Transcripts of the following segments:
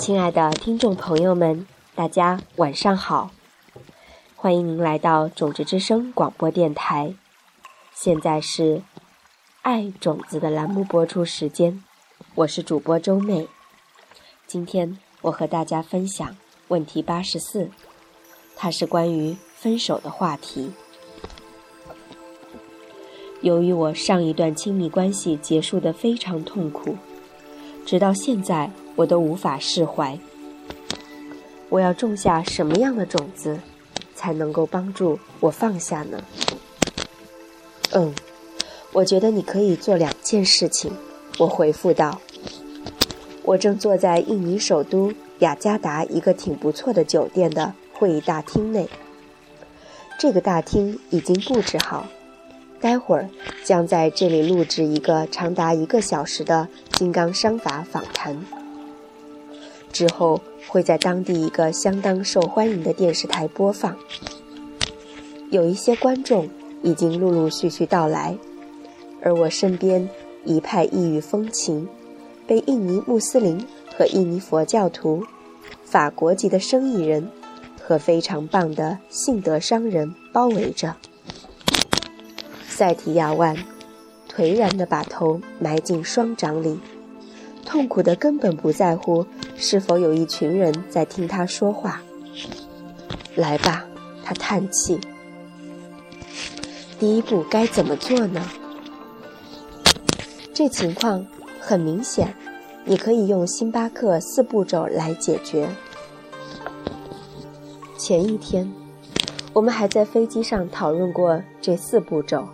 亲爱的听众朋友们，大家晚上好！欢迎您来到种子之声广播电台。现在是《爱种子》的栏目播出时间，我是主播周妹。今天我和大家分享问题八十四，它是关于分手的话题。由于我上一段亲密关系结束的非常痛苦，直到现在我都无法释怀。我要种下什么样的种子，才能够帮助我放下呢？嗯，我觉得你可以做两件事情。我回复道：“我正坐在印尼首都雅加达一个挺不错的酒店的会议大厅内，这个大厅已经布置好。”待会儿将在这里录制一个长达一个小时的金刚商法访谈，之后会在当地一个相当受欢迎的电视台播放。有一些观众已经陆陆续续到来，而我身边一派异域风情，被印尼穆斯林和印尼佛教徒、法国籍的生意人和非常棒的信德商人包围着。赛提亚万颓然地把头埋进双掌里，痛苦的根本不在乎是否有一群人在听他说话。来吧，他叹气。第一步该怎么做呢？这情况很明显，你可以用星巴克四步骤来解决。前一天，我们还在飞机上讨论过这四步骤。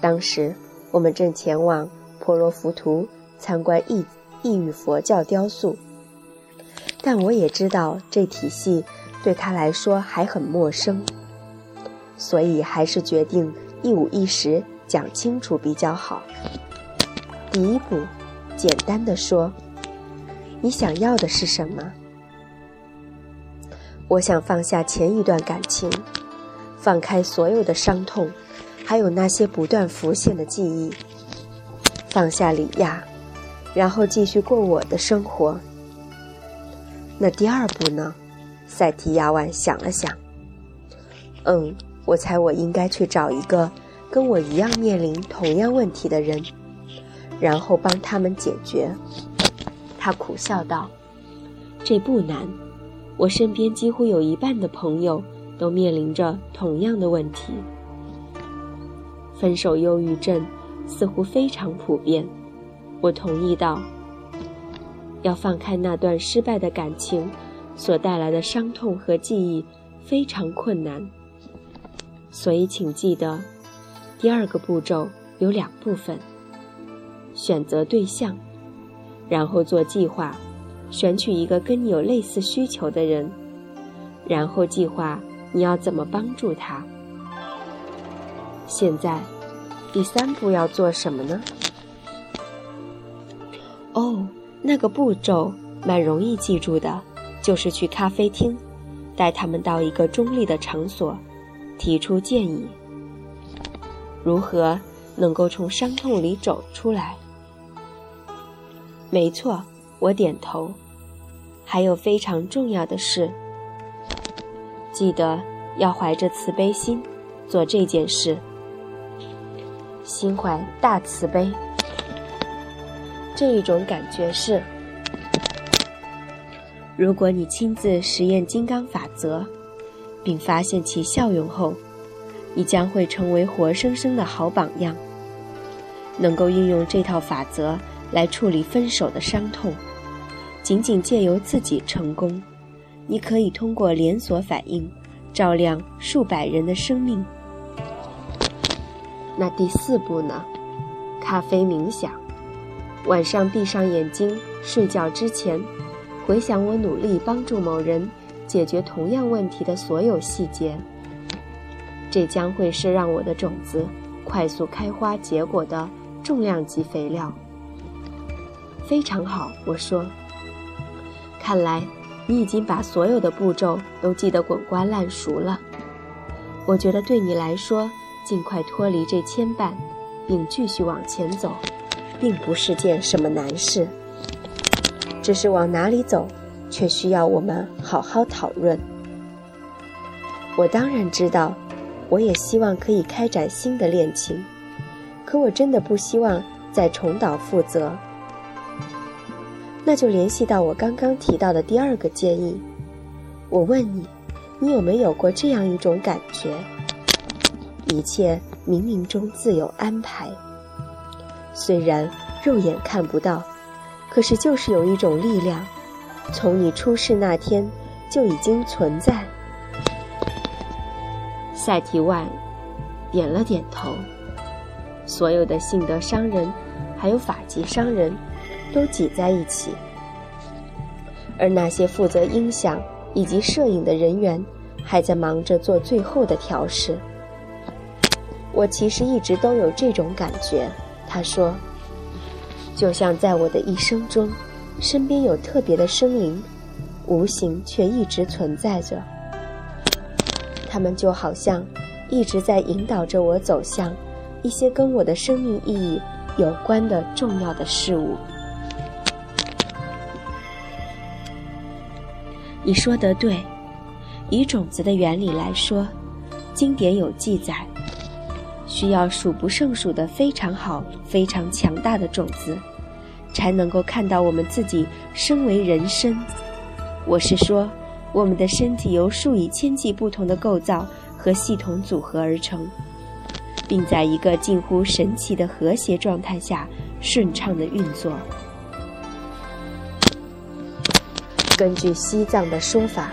当时我们正前往婆罗浮屠参观异异域佛教雕塑，但我也知道这体系对他来说还很陌生，所以还是决定一五一十讲清楚比较好。第一步，简单的说，你想要的是什么？我想放下前一段感情，放开所有的伤痛。还有那些不断浮现的记忆，放下李亚，然后继续过我的生活。那第二步呢？赛提亚万想了想，嗯，我猜我应该去找一个跟我一样面临同样问题的人，然后帮他们解决。他苦笑道：“这不难，我身边几乎有一半的朋友都面临着同样的问题。”分手忧郁症似乎非常普遍，我同意道：“要放开那段失败的感情所带来的伤痛和记忆非常困难，所以请记得，第二个步骤有两部分：选择对象，然后做计划，选取一个跟你有类似需求的人，然后计划你要怎么帮助他。”现在，第三步要做什么呢？那个步骤蛮容易记住的，就是去咖啡厅，带他们到一个中立的场所，提出建议，如何能够从伤痛里走出来。没错，我点头。还有非常重要的事，记得要怀着慈悲心做这件事。心怀大慈悲，这一种感觉是：如果你亲自实验金刚法则，并发现其效用后，你将会成为活生生的好榜样，能够运用这套法则来处理分手的伤痛。仅仅借由自己成功，你可以通过连锁反应，照亮数百人的生命。那第四步呢？咖啡冥想。晚上闭上眼睛，睡觉之前，回想我努力帮助某人解决同样问题的所有细节。这将会是让我的种子快速开花结果的重量级肥料。非常好，我说。看来你已经把所有的步骤都记得滚瓜烂熟了。我觉得对你来说。尽快脱离这牵绊，并继续往前走，并不是件什么难事。只是往哪里走，却需要我们好好讨论。我当然知道，我也希望可以开展新的恋情，可我真的不希望再重蹈覆辙。那就联系到我刚刚提到的第二个建议。我问你，你有没有过这样一种感觉？一切冥冥中自有安排，虽然肉眼看不到，可是就是有一种力量，从你出世那天就已经存在。赛提万点了点头。所有的信德商人，还有法籍商人，都挤在一起，而那些负责音响以及摄影的人员，还在忙着做最后的调试。我其实一直都有这种感觉，他说，就像在我的一生中，身边有特别的生灵，无形却一直存在着。他们就好像一直在引导着我走向一些跟我的生命意义有关的重要的事物。你说得对，以种子的原理来说，经典有记载。需要数不胜数的非常好、非常强大的种子，才能够看到我们自己身为人身。我是说，我们的身体由数以千计不同的构造和系统组合而成，并在一个近乎神奇的和谐状态下顺畅的运作。根据西藏的说法，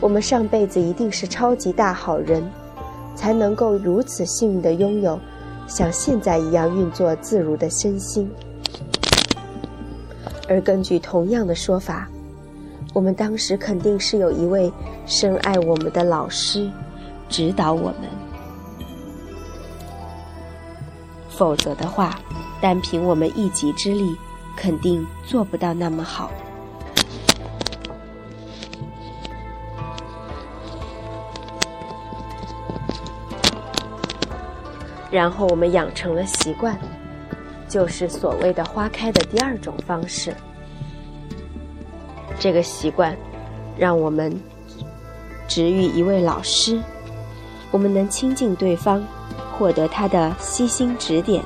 我们上辈子一定是超级大好人。才能够如此幸运地拥有像现在一样运作自如的身心。而根据同样的说法，我们当时肯定是有一位深爱我们的老师指导我们，否则的话，单凭我们一己之力，肯定做不到那么好。然后我们养成了习惯，就是所谓的花开的第二种方式。这个习惯，让我们植育一位老师，我们能亲近对方，获得他的悉心指点。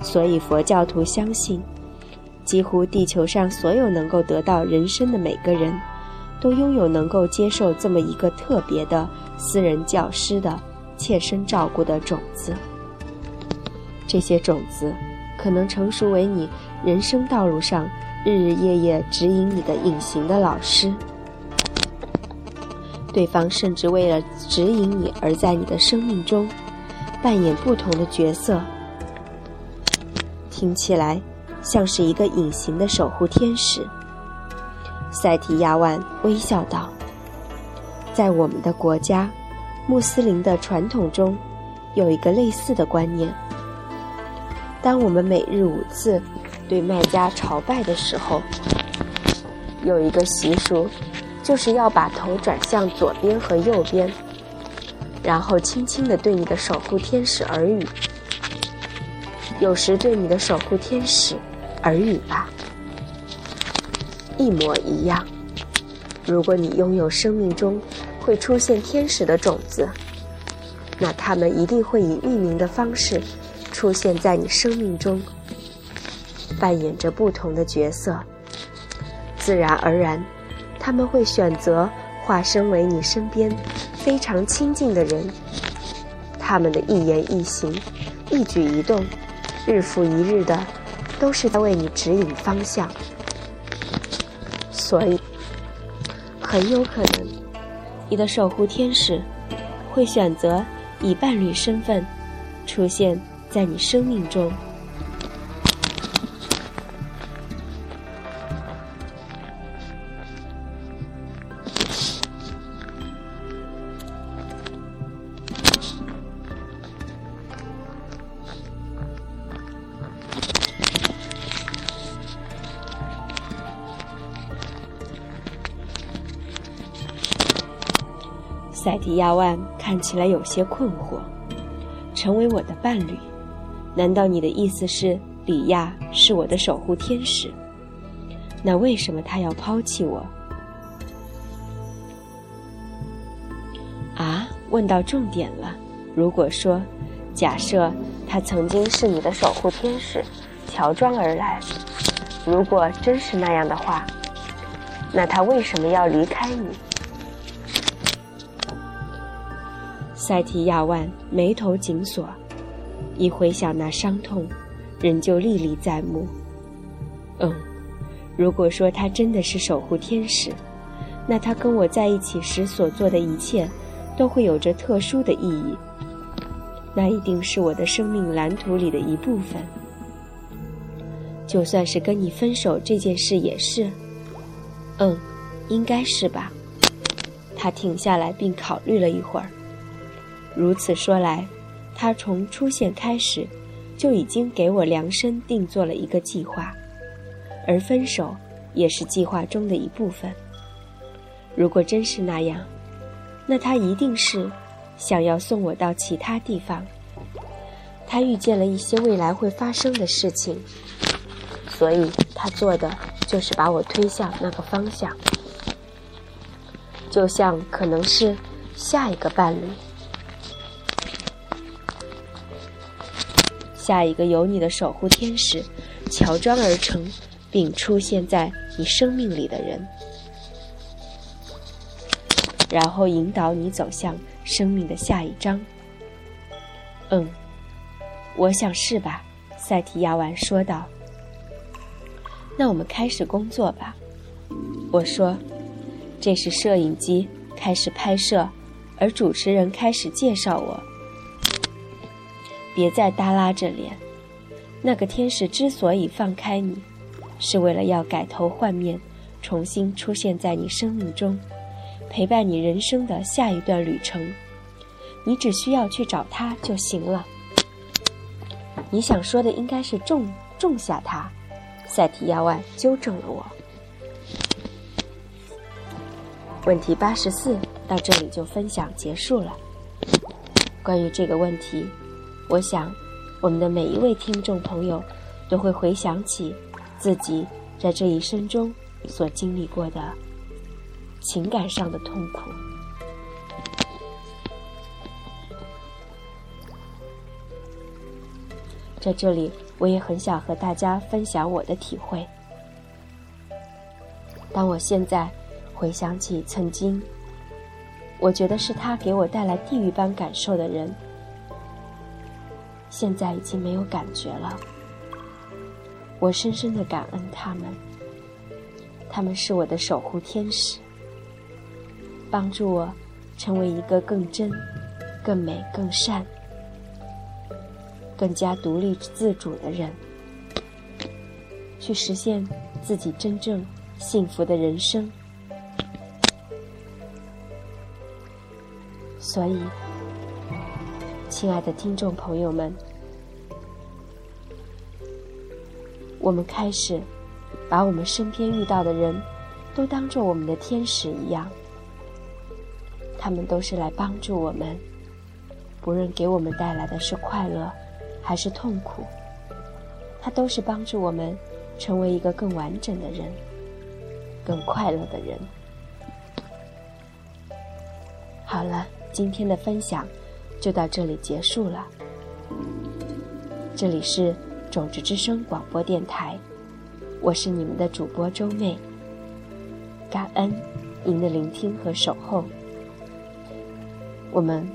所以佛教徒相信，几乎地球上所有能够得到人生的每个人，都拥有能够接受这么一个特别的私人教师的。切身照顾的种子，这些种子可能成熟为你人生道路上日日夜夜指引你的隐形的老师。对方甚至为了指引你而在你的生命中扮演不同的角色。听起来像是一个隐形的守护天使。赛提亚万微笑道：“在我们的国家。”穆斯林的传统中，有一个类似的观念：当我们每日五次对麦加朝拜的时候，有一个习俗，就是要把头转向左边和右边，然后轻轻地对你的守护天使耳语。有时对你的守护天使耳语吧，一模一样。如果你拥有生命中，会出现天使的种子，那他们一定会以匿名的方式出现在你生命中，扮演着不同的角色。自然而然，他们会选择化身为你身边非常亲近的人。他们的一言一行、一举一动，日复一日的，都是在为你指引方向。所以，很有可能。你的守护天使会选择以伴侣身份出现在你生命中。塞提亚万看起来有些困惑。成为我的伴侣，难道你的意思是里亚是我的守护天使，那为什么他要抛弃我？啊，问到重点了。如果说，假设他曾经是你的守护天使，乔装而来，如果真是那样的话，那他为什么要离开你？塞提亚万眉头紧锁，一回想那伤痛，仍旧历历在目。嗯，如果说他真的是守护天使，那他跟我在一起时所做的一切，都会有着特殊的意义。那一定是我的生命蓝图里的一部分。就算是跟你分手这件事也是。嗯，应该是吧。他停下来并考虑了一会儿。如此说来，他从出现开始，就已经给我量身定做了一个计划，而分手也是计划中的一部分。如果真是那样，那他一定是想要送我到其他地方。他预见了一些未来会发生的事情，所以他做的就是把我推向那个方向，就像可能是下一个伴侣。下一个由你的守护天使乔装而成，并出现在你生命里的人，然后引导你走向生命的下一章。嗯，我想是吧，赛提亚万说道。那我们开始工作吧，我说。这是摄影机开始拍摄，而主持人开始介绍我。别再耷拉着脸。那个天使之所以放开你，是为了要改头换面，重新出现在你生命中，陪伴你人生的下一段旅程。你只需要去找他就行了。你想说的应该是种种下他。赛提亚万纠正了我。问题八十四到这里就分享结束了。关于这个问题。我想，我们的每一位听众朋友都会回想起自己在这一生中所经历过的情感上的痛苦。在这里，我也很想和大家分享我的体会。当我现在回想起曾经，我觉得是他给我带来地狱般感受的人。现在已经没有感觉了。我深深的感恩他们，他们是我的守护天使，帮助我成为一个更真、更美、更善、更加独立自主的人，去实现自己真正幸福的人生。所以。亲爱的听众朋友们，我们开始把我们身边遇到的人都当做我们的天使一样，他们都是来帮助我们，不论给我们带来的是快乐还是痛苦，他都是帮助我们成为一个更完整的人，更快乐的人。好了，今天的分享。就到这里结束了。这里是种子之声广播电台，我是你们的主播周妹。感恩您的聆听和守候。我们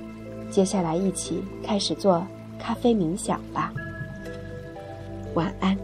接下来一起开始做咖啡冥想吧。晚安。